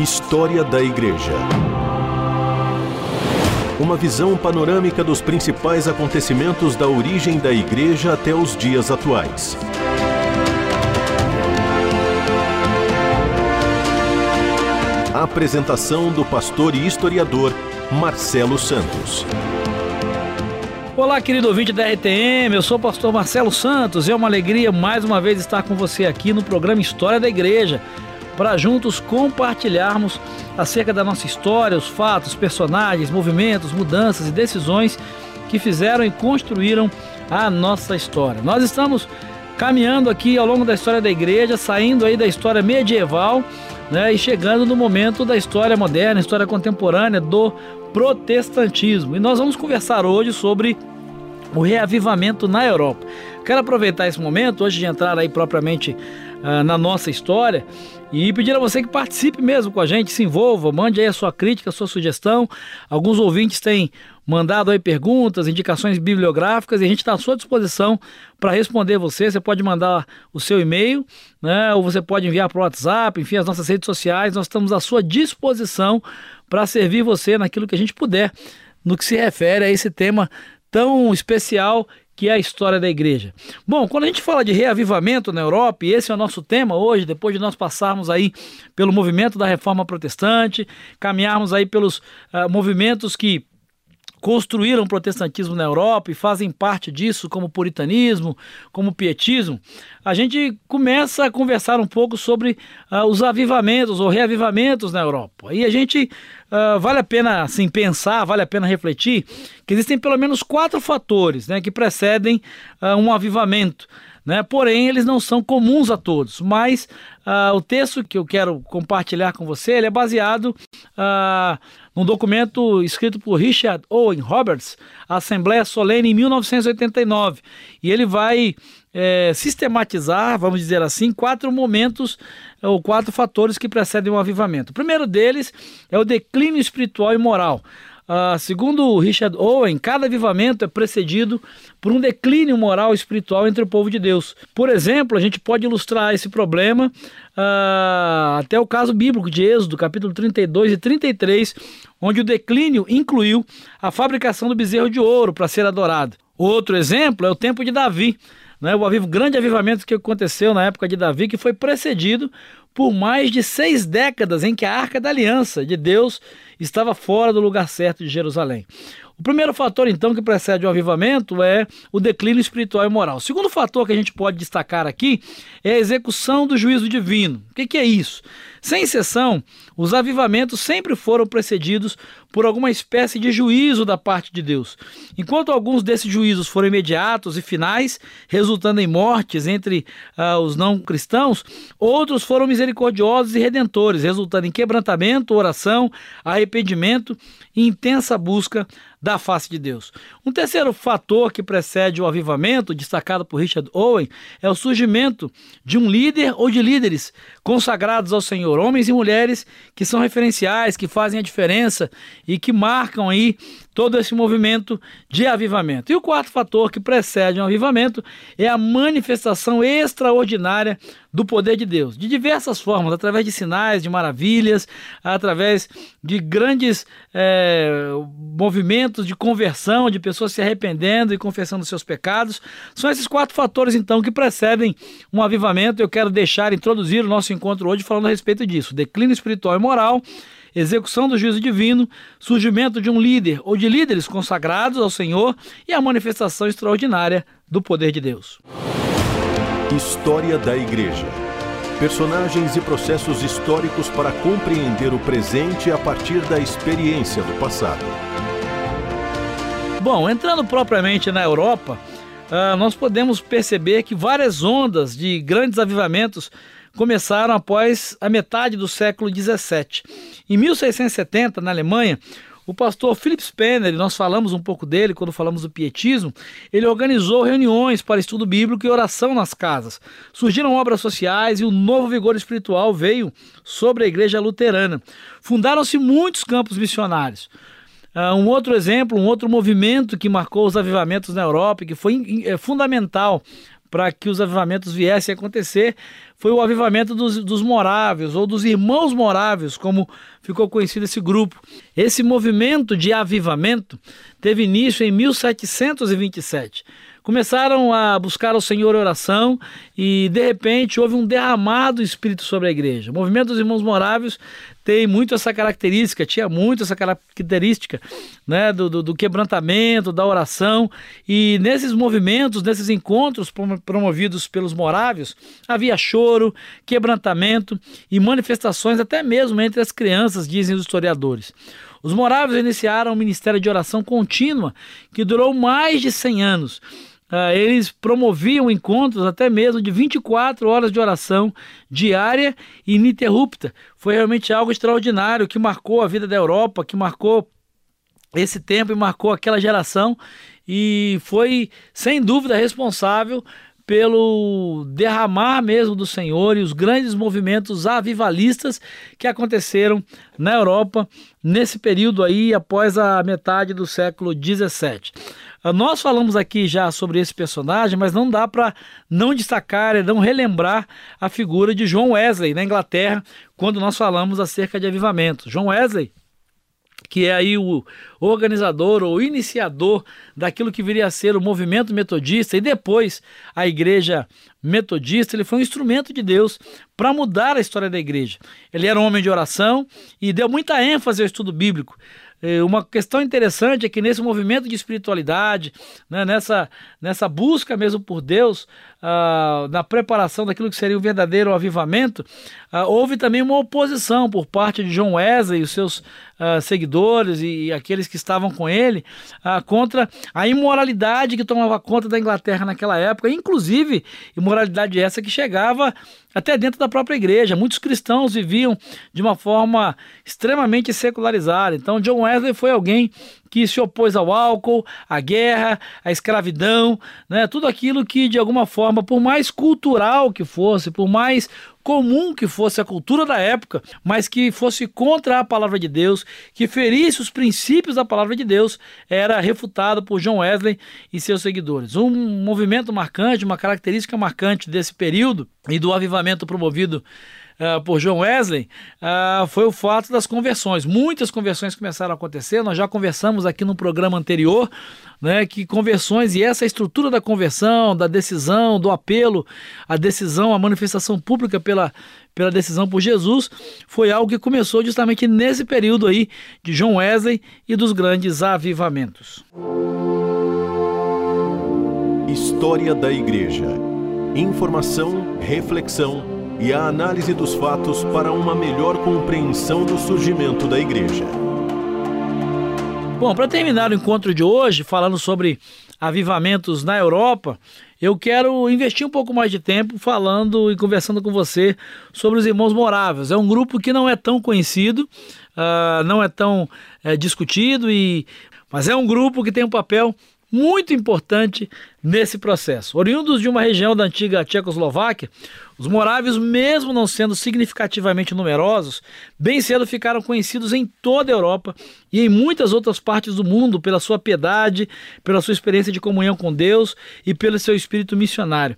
História da Igreja. Uma visão panorâmica dos principais acontecimentos da origem da Igreja até os dias atuais. A apresentação do pastor e historiador Marcelo Santos. Olá, querido ouvinte da RTM, eu sou o pastor Marcelo Santos e é uma alegria mais uma vez estar com você aqui no programa História da Igreja, para juntos compartilharmos acerca da nossa história, os fatos, personagens, movimentos, mudanças e decisões que fizeram e construíram a nossa história. Nós estamos caminhando aqui ao longo da história da igreja, saindo aí da história medieval né, e chegando no momento da história moderna, história contemporânea do protestantismo. E nós vamos conversar hoje sobre o reavivamento na Europa. Quero aproveitar esse momento, hoje de entrar aí propriamente uh, na nossa história, e pedir a você que participe mesmo com a gente, se envolva, mande aí a sua crítica, a sua sugestão. Alguns ouvintes têm mandado aí perguntas, indicações bibliográficas e a gente está à sua disposição para responder você. Você pode mandar o seu e-mail, né? Ou você pode enviar para o WhatsApp, enfim, as nossas redes sociais. Nós estamos à sua disposição para servir você naquilo que a gente puder, no que se refere a esse tema tão especial que é a história da igreja. Bom, quando a gente fala de reavivamento na Europa, e esse é o nosso tema hoje, depois de nós passarmos aí pelo movimento da reforma protestante, caminharmos aí pelos uh, movimentos que construíram o protestantismo na Europa e fazem parte disso, como puritanismo, como pietismo, a gente começa a conversar um pouco sobre uh, os avivamentos ou reavivamentos na Europa. E a gente uh, vale a pena assim, pensar, vale a pena refletir que existem pelo menos quatro fatores né, que precedem uh, um avivamento. Né? Porém, eles não são comuns a todos. Mas uh, o texto que eu quero compartilhar com você é baseado uh, num documento escrito por Richard Owen Roberts, Assembleia Solene em 1989. E ele vai é, sistematizar, vamos dizer assim, quatro momentos ou quatro fatores que precedem o avivamento. O primeiro deles é o declínio espiritual e moral. Uh, segundo Richard Owen, cada avivamento é precedido por um declínio moral e espiritual entre o povo de Deus. Por exemplo, a gente pode ilustrar esse problema uh, até o caso bíblico de Êxodo, capítulo 32 e 33, onde o declínio incluiu a fabricação do bezerro de ouro para ser adorado. Outro exemplo é o tempo de Davi, né, o aviv, grande avivamento que aconteceu na época de Davi, que foi precedido por mais de seis décadas em que a Arca da Aliança de Deus estava fora do lugar certo de Jerusalém. O primeiro fator, então, que precede o avivamento é o declínio espiritual e moral. O segundo fator que a gente pode destacar aqui é a execução do juízo divino. O que, que é isso? Sem exceção, os avivamentos sempre foram precedidos por alguma espécie de juízo da parte de Deus. Enquanto alguns desses juízos foram imediatos e finais, resultando em mortes entre uh, os não cristãos, outros foram misericordiosos e redentores, resultando em quebrantamento, oração, arrependimento e intensa busca da face de Deus. Um terceiro fator que precede o avivamento, destacado por Richard Owen, é o surgimento de um líder ou de líderes consagrados ao Senhor, homens e mulheres que são referenciais, que fazem a diferença e que marcam aí todo esse movimento de avivamento. E o quarto fator que precede um avivamento é a manifestação extraordinária do poder de Deus, de diversas formas, através de sinais, de maravilhas, através de grandes é, movimentos de conversão, de pessoas se arrependendo e confessando seus pecados. São esses quatro fatores, então, que precedem um avivamento. Eu quero deixar, introduzir o nosso encontro hoje falando a respeito disso: declínio espiritual e moral execução do juízo divino, surgimento de um líder ou de líderes consagrados ao Senhor e a manifestação extraordinária do poder de Deus. História da Igreja. Personagens e processos históricos para compreender o presente a partir da experiência do passado. Bom, entrando propriamente na Europa, uh, nós podemos perceber que várias ondas de grandes avivamentos começaram após a metade do século XVII. Em 1670, na Alemanha, o pastor Philip Spener, nós falamos um pouco dele quando falamos do pietismo, ele organizou reuniões para estudo bíblico e oração nas casas. Surgiram obras sociais e um novo vigor espiritual veio sobre a igreja luterana. Fundaram-se muitos campos missionários. Uh, um outro exemplo, um outro movimento que marcou os avivamentos na Europa e que foi é, fundamental para que os avivamentos viessem a acontecer foi o avivamento dos, dos moráveis ou dos irmãos moráveis, como ficou conhecido esse grupo. Esse movimento de avivamento teve início em 1727 começaram a buscar o Senhor oração e de repente houve um derramado espírito sobre a igreja. O movimento dos irmãos moráveis tem muito essa característica, tinha muito essa característica né, do, do, do quebrantamento, da oração. E nesses movimentos, nesses encontros promovidos pelos moráveis, havia choro, quebrantamento e manifestações até mesmo entre as crianças, dizem os historiadores. Os moráveis iniciaram um ministério de oração contínua que durou mais de 100 anos Uh, eles promoviam encontros até mesmo de 24 horas de oração diária e ininterrupta. Foi realmente algo extraordinário que marcou a vida da Europa, que marcou esse tempo e marcou aquela geração e foi sem dúvida responsável pelo derramar mesmo do Senhor e os grandes movimentos avivalistas que aconteceram na Europa nesse período aí após a metade do século 17. Ah, nós falamos aqui já sobre esse personagem, mas não dá para não destacar e não relembrar a figura de John Wesley na Inglaterra, quando nós falamos acerca de avivamento. John Wesley que é aí o organizador ou iniciador daquilo que viria a ser o movimento metodista e depois a igreja metodista, ele foi um instrumento de Deus para mudar a história da igreja. Ele era um homem de oração e deu muita ênfase ao estudo bíblico. É, uma questão interessante é que nesse movimento de espiritualidade, né, nessa, nessa busca mesmo por Deus, ah, na preparação daquilo que seria o verdadeiro avivamento, ah, houve também uma oposição por parte de John Wesley e os seus ah, seguidores e, e, aqueles que estavam com ele contra a imoralidade que tomava conta da Inglaterra naquela época, inclusive imoralidade essa que chegava até dentro da própria igreja. Muitos cristãos viviam de uma forma extremamente secularizada. Então, John foi alguém que se opôs ao álcool, à guerra, à escravidão, né? tudo aquilo que de alguma forma, por mais cultural que fosse, por mais comum que fosse a cultura da época, mas que fosse contra a palavra de Deus, que ferisse os princípios da palavra de Deus, era refutado por John Wesley e seus seguidores. Um movimento marcante, uma característica marcante desse período e do avivamento promovido uh, por John Wesley uh, foi o fato das conversões. Muitas conversões começaram a acontecer, nós já conversamos aqui no programa anterior né, que conversões e essa estrutura da conversão, da decisão, do apelo, a decisão, a manifestação pública pela, pela decisão por Jesus, foi algo que começou justamente nesse período aí de John Wesley e dos grandes avivamentos. História da Igreja. Informação, reflexão e a análise dos fatos para uma melhor compreensão do surgimento da Igreja. Bom, para terminar o encontro de hoje, falando sobre avivamentos na Europa, eu quero investir um pouco mais de tempo falando e conversando com você sobre os Irmãos Moráveis. É um grupo que não é tão conhecido, uh, não é tão uh, discutido, e, mas é um grupo que tem um papel muito importante nesse processo. Oriundos de uma região da antiga Tchecoslováquia, os morávios, mesmo não sendo significativamente numerosos, bem cedo ficaram conhecidos em toda a Europa e em muitas outras partes do mundo pela sua piedade, pela sua experiência de comunhão com Deus e pelo seu espírito missionário.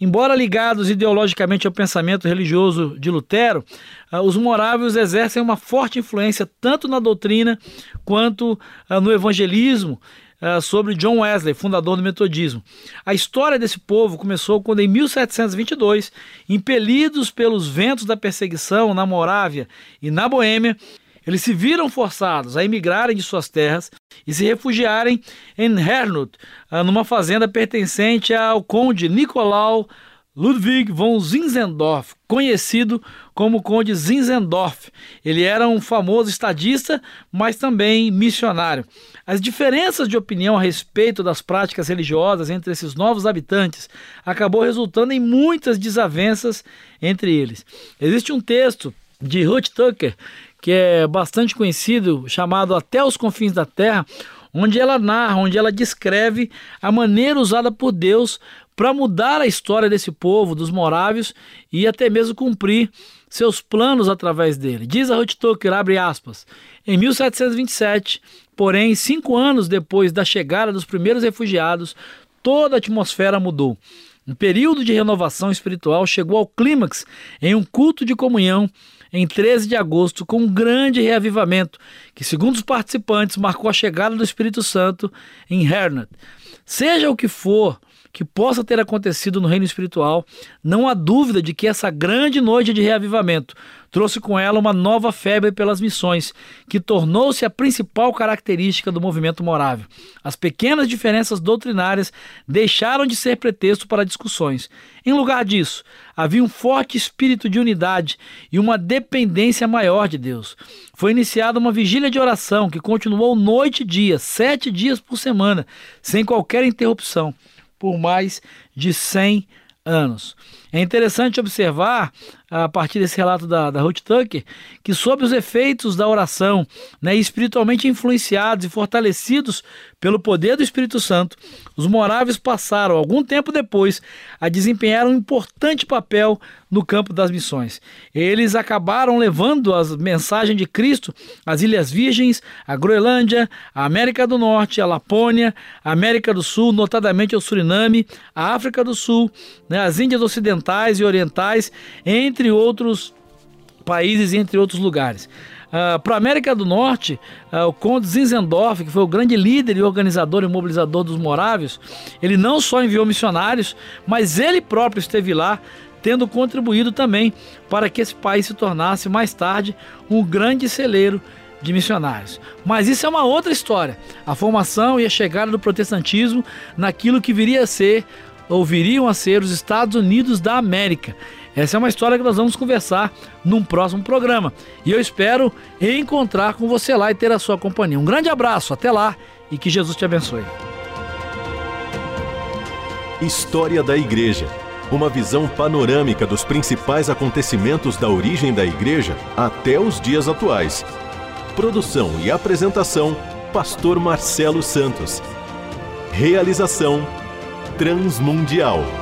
Embora ligados ideologicamente ao pensamento religioso de Lutero, ah, os morávios exercem uma forte influência tanto na doutrina quanto ah, no evangelismo uh, sobre John Wesley, fundador do metodismo. A história desse povo começou quando, em 1722, impelidos pelos ventos da perseguição na Morávia e na Boêmia, eles se viram forçados a emigrarem de suas terras e se refugiarem em Hernut, uh, numa fazenda pertencente ao conde Nicolau Ludwig von Zinzendorf, conhecido como Conde Zinzendorf. Ele era um famoso estadista, mas também missionário. As diferenças de opinião a respeito das práticas religiosas entre esses novos habitantes acabou resultando em muitas desavenças entre eles. Existe um texto de Ruth Tucker que é bastante conhecido, chamado Até os Confins da Terra, onde ela narra, onde ela descreve a maneira usada por Deus para mudar a história desse povo, dos morávios, e até mesmo cumprir seus planos através dele. Diz a Ruth Tucker, abre aspas, em 1727, porém, cinco anos depois da chegada dos primeiros refugiados, toda a atmosfera mudou. Um período de renovação espiritual chegou ao clímax em um culto de comunhão em 13 de agosto com um grande reavivamento que, segundo os participantes, marcou a chegada do Espírito Santo em Hernat. Seja o que for que possa ter acontecido no reino espiritual, não há dúvida de que essa grande noite de reavivamento trouxe com ela uma nova febre pelas missões, que tornou-se a principal característica do movimento morável. As pequenas diferenças doutrinárias deixaram de ser pretexto para discussões. Em lugar disso, havia um forte espírito de unidade e uma dependência maior de Deus. Foi iniciada uma vigília de oração que continuou noite e dia, sete dias por semana, sem qualquer interrupção por mais de 100 anos. É interessante observar, a partir desse relato da, da Ruth Tucker, que sob os efeitos da oração, né, espiritualmente influenciados e fortalecidos pelo poder do Espírito Santo, os moráveis passaram, algum tempo depois, a desempenhar um importante papel no campo das missões. Eles acabaram levando a mensagem de Cristo às Ilhas Virgens, à Groenlândia, à América do Norte, à Lapônia, à América do Sul, notadamente ao Suriname, à África do Sul, né, às Índias Ocidentais e Orientais, entre outros países e entre outros lugares. Uh, Para a América do Norte, uh, o Conde Zinzendorf, que foi o grande líder e organizador e mobilizador dos morávios, ele não só enviou missionários, mas ele próprio esteve lá, tendo contribuído também para que esse país se tornasse mais tarde um grande celeiro de missionários. Mas isso é uma outra história. A formação e a chegada do protestantismo naquilo que viria a ser ou viriam a ser os Estados Unidos da América. Essa é uma história que nós vamos conversar num próximo programa. E eu espero encontrar com você lá e ter a sua companhia. Um grande abraço, até lá e que Jesus te abençoe. História da Igreja. Uma visão panorâmica dos principais acontecimentos da origem da Igreja até os dias atuais. Produção e apresentação: Pastor Marcelo Santos. Realização: Transmundial.